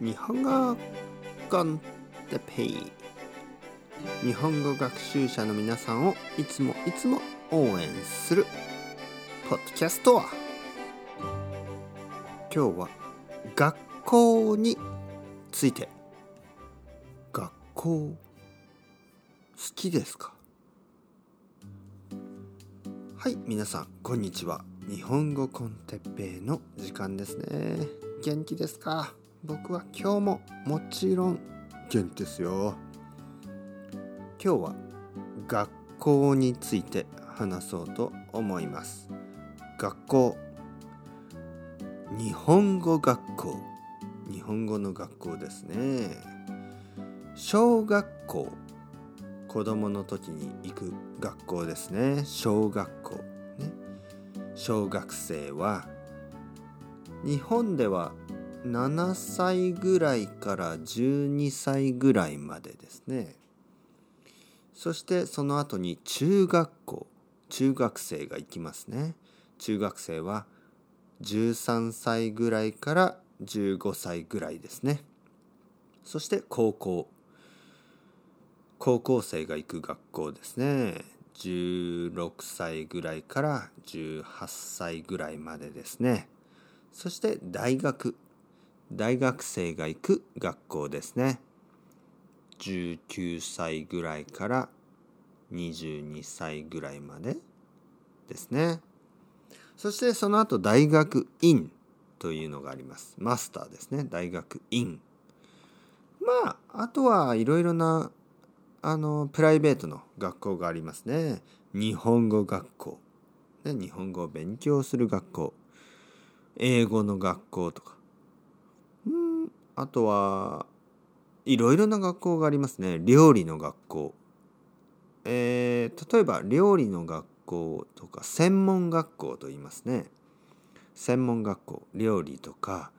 日本語コンテペイ日本語学習者の皆さんをいつもいつも応援するポッドキャストは。今日は学校について。学校好きですか？はい皆さんこんにちは。日本語コンテッペイの時間ですね。元気ですか？僕は今日ももちろん元気ですよ。今日は学校について話そうと思います。学校。日本語学校。日本語の学校ですね。小学校。子供の時に行く学校ですね。小学校。ね。小学生は。日本では7歳ぐらいから12歳ぐらいまでですね。そしてその後に中学校中学生が行きますね。中学生は13歳ぐらいから15歳ぐらいですね。そして高校高校生が行く学校ですね。16歳ぐらいから18歳ぐらいまでですね。そして大学大学生が行く学校ですね。19歳ぐらいから22歳ぐらいまでですね。そしてその後大学院というのがあります。マスターですね。大学院。まああとはいろいろなあのプライベートの学校がありますね。日本語学校、ね、日本語を勉強する学校。英語の学校とか。あとはいろいろな学校がありますね。料理の学校。えー、例えば料理の学校とか専門学校と言いますね。専門学校。料理とか、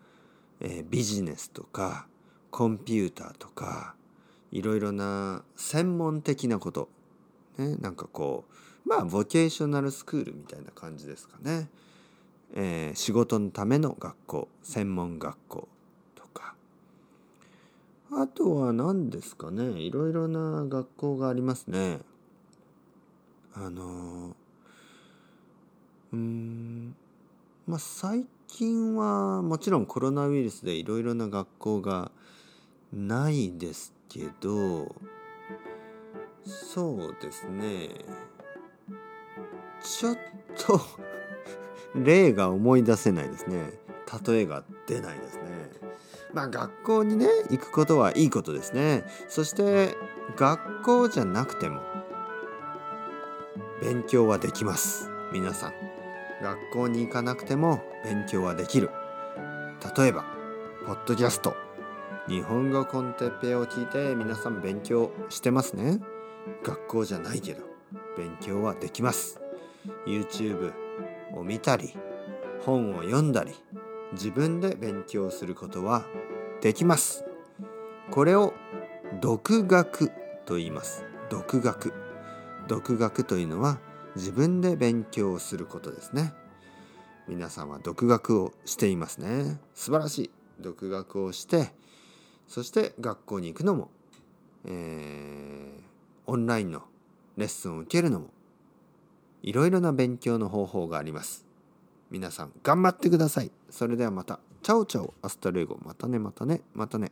えー、ビジネスとかコンピューターとかいろいろな専門的なこと、ね、なんかこうまあボケーショナルスクールみたいな感じですかね、えー、仕事のための学校。専門学校。あとは何ですかね。いろいろな学校がありますね。あのうーんまあ最近はもちろんコロナウイルスでいろいろな学校がないですけどそうですね。ちょっと 例が思い出せないですね。例えが出ないです。ねまあ学校にね行くことはいいことですね。そして学校じゃなくても勉強はできます。皆さん。学校に行かなくても勉強はできる。例えばポッドキャスト。日本語コンテッペを聞いて皆さん勉強してますね。学校じゃないけど勉強はできます。YouTube を見たり本を読んだり自分で勉強することはできます。これを独学と言います。独学。独学というのは自分で勉強することですね。皆さんは独学をしていますね。素晴らしい。独学をしてそして学校に行くのも、えー、オンラインのレッスンを受けるのもいろいろな勉強の方法があります。皆さん頑張ってください。それではまた。 Ciao ciao。 Hasta luego。またねまたね。またね。